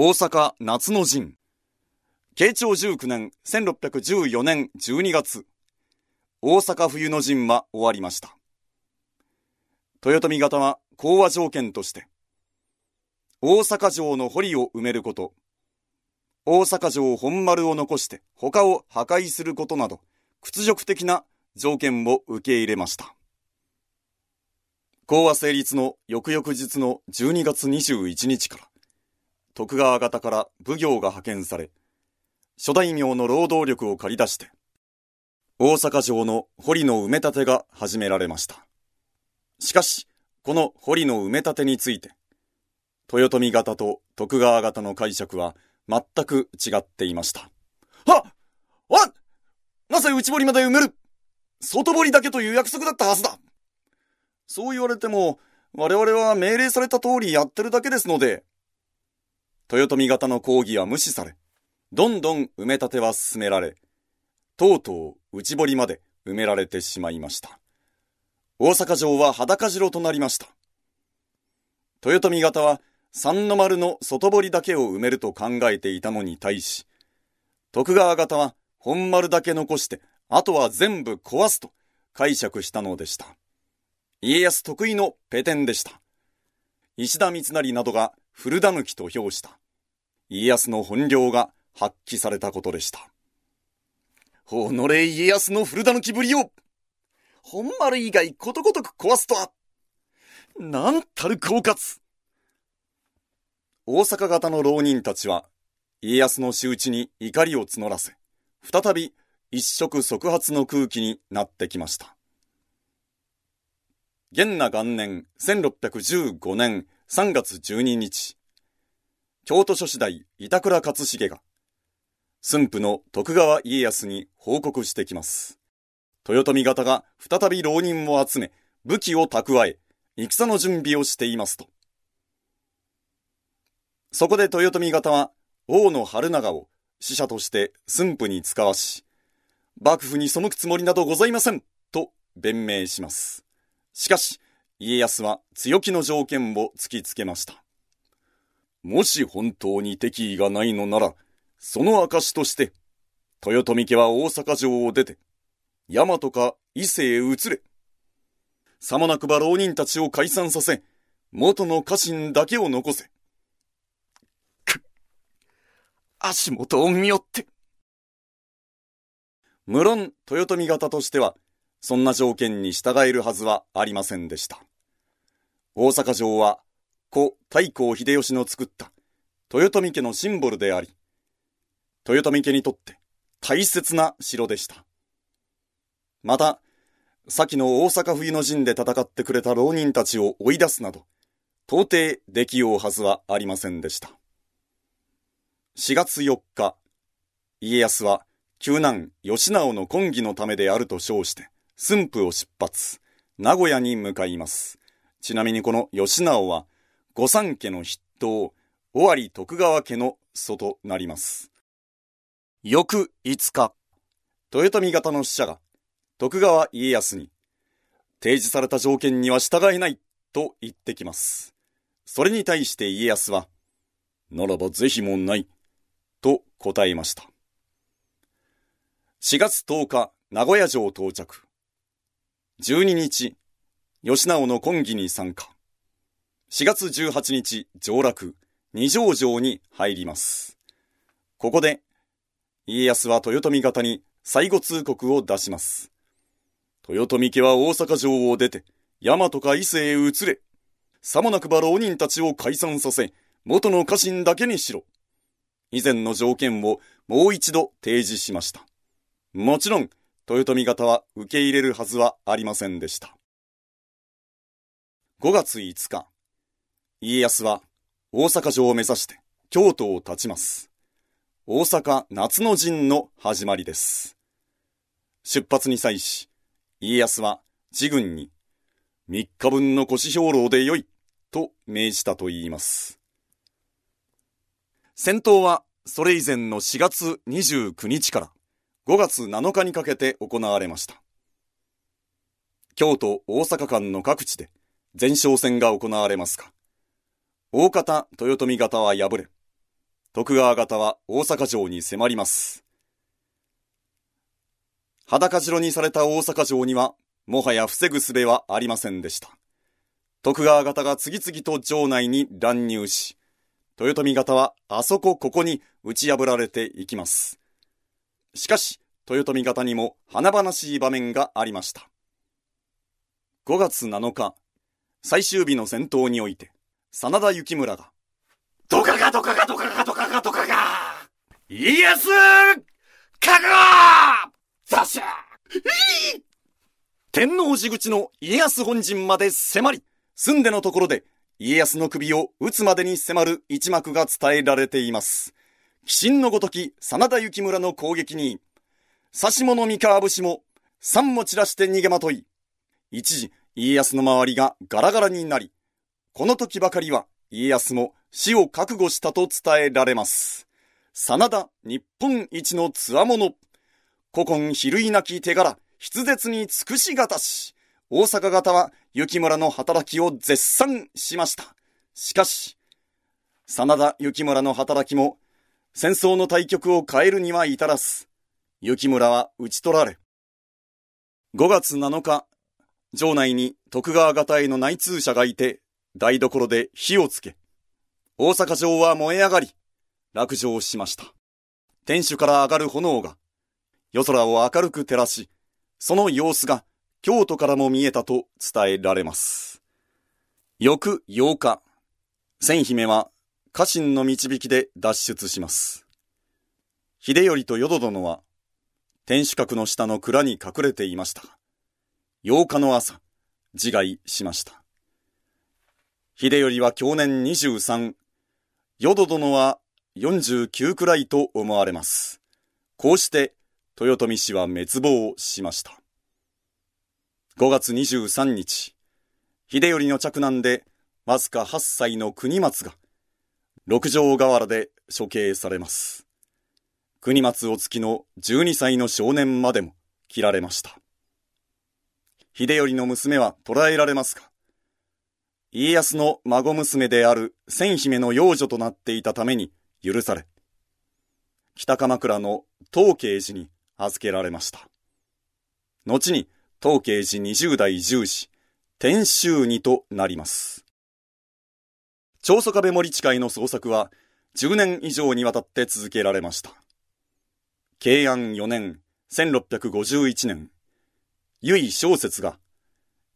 大阪夏の陣。慶長19年1614年12月、大阪冬の陣は終わりました。豊臣方は講和条件として、大阪城の堀を埋めること、大阪城本丸を残して他を破壊することなど、屈辱的な条件を受け入れました。講和成立の翌々日の12月21日から、徳川方から奉行が派遣され、諸大名の労働力を借り出して、大阪城の堀の埋め立てが始められました。しかし、この堀の埋め立てについて、豊臣方と徳川方の解釈は全く違っていました。はっわなぜ内堀まで埋める外堀だけという約束だったはずだそう言われても、我々は命令された通りやってるだけですので、豊臣方の抗議は無視され、どんどん埋め立ては進められ、とうとう内堀まで埋められてしまいました。大阪城は裸城となりました。豊臣方は三の丸の外堀だけを埋めると考えていたのに対し、徳川方は本丸だけ残して、あとは全部壊すと解釈したのでした。家康得意のペテンでした。石田三成などが古狸と評した。家康の本領が発揮されたことでした。己家康の古狸ぶりを、本丸以外ことごとく壊すとは、なんたる狡猾。大阪型の浪人たちは、家康の仕打ちに怒りを募らせ、再び一触即発の空気になってきました。元那元年1615年3月12日、京都書士大板倉勝重が、駿府の徳川家康に報告してきます。豊臣方が再び浪人を集め、武器を蓄え、戦の準備をしていますと。そこで豊臣方は、王の春長を使者として駿府に使わし、幕府に背くつもりなどございません、と弁明します。しかし、家康は強気の条件を突きつけました。もし本当に敵意がないのなら、その証として、豊臣家は大阪城を出て、大和か伊勢へ移れ。さもなくば浪人たちを解散させ、元の家臣だけを残せ。くっ、足元を見よって。無論、豊臣方としては、そんな条件に従えるはずはありませんでした。大阪城は故太閤秀吉の作った豊臣家のシンボルであり、豊臣家にとって大切な城でした。また、先の大阪冬の陣で戦ってくれた浪人たちを追い出すなど、到底できようはずはありませんでした。4月4日、家康は救難吉直の婚儀のためであると称して、駿府を出発、名古屋に向かいます。ちなみにこの吉直は、御三家の筆頭、尾張徳川家の祖となります。翌5日、豊臣方の使者が徳川家康に、提示された条件には従えないと言ってきます。それに対して家康は、ならば是非もない、と答えました。4月10日、名古屋城到着。12日、吉直の婚儀に参加。4月18日上洛、二条城に入ります。ここで、家康は豊臣方に最後通告を出します。豊臣家は大阪城を出て、大和か伊勢へ移れ。さもなくば浪人たちを解散させ、元の家臣だけにしろ。以前の条件をもう一度提示しました。もちろん、豊臣方は受け入れるはずはありませんでした。5月5日、家康は大阪城を目指して京都を立ちます。大阪夏の陣の始まりです。出発に際し、家康は自軍に3日分の腰兵糧でよいと命じたと言います。戦闘はそれ以前の4月29日から5月7日にかけて行われました。京都大阪間の各地で前哨戦が行われますが、大方豊臣方は敗れ、徳川方は大阪城に迫ります。裸城にされた大阪城には、もはや防ぐ術はありませんでした。徳川方が次々と城内に乱入し、豊臣方はあそこここに打ち破られていきます。しかし、豊臣方にも華々しい場面がありました。5月7日、最終日の戦闘において、真田幸村が、ドカガドカガドカガドカガドカガ家康覚悟!ザシャー!天王寺口の家康本陣まで迫り、住んでのところで家康の首を打つまでに迫る一幕が伝えられています。鬼神のごとき真田幸村の攻撃に、刺し物三河節も、三も散らして逃げまとい、一時家康の周りがガラガラになり、この時ばかりは家康も死を覚悟したと伝えられます。真田日本一の強者。古今比類なき手柄、筆舌に尽くしがたし、大阪方は雪村の働きを絶賛しました。しかし、真田雪村の働きも、戦争の対局を変えるには至らず、雪村は討ち取られ、5月7日、城内に徳川方への内通者がいて、台所で火をつけ、大阪城は燃え上がり、落城しました。天守から上がる炎が、夜空を明るく照らし、その様子が京都からも見えたと伝えられます。翌8日、千姫は家臣の導きで脱出します。秀頼と淀殿は、天守閣の下の蔵に隠れていました。8日の朝、自害しました。秀頼は去年23、淀殿は49くらいと思われます。こうして豊臣氏は滅亡しました。5月23日、秀頼の着難でわずか8歳の国松が六条河原で処刑されます。国松お月の12歳の少年までも切られました。秀頼の娘は捕らえられますが、家康の孫娘である千姫の養女となっていたために許され、北鎌倉の東慶寺に預けられました。後に東慶寺20代重視、天州にとなります。長宗我部森近の捜索は10年以上にわたって続けられました。慶安4年、1651年、由井小説が、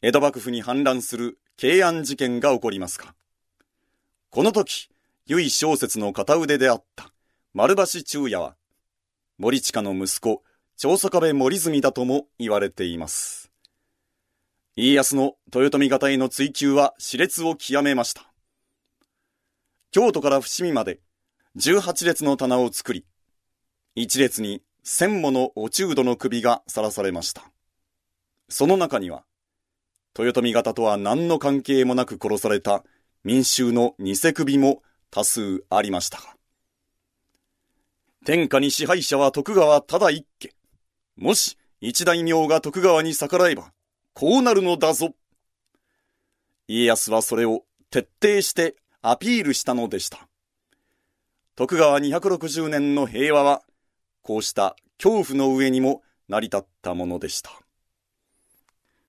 江戸幕府に反乱する慶安事件が起こりますか。この時、由井小説の片腕であった丸橋中也は、森近の息子、長宗我部森住だとも言われています。家康の豊臣方への追求は熾烈を極めました。京都から伏見まで18列の棚を作り、1列に1000ものお中度の首がさらされました。その中には、豊臣方とは何の関係もなく殺された民衆の偽首も多数ありましたが。天下に支配者は徳川ただ一家。もし一大名が徳川に逆らえば、こうなるのだぞ。家康はそれを徹底してアピールしたのでした。徳川260年の平和は、こうした恐怖の上にも成り立ったものでした。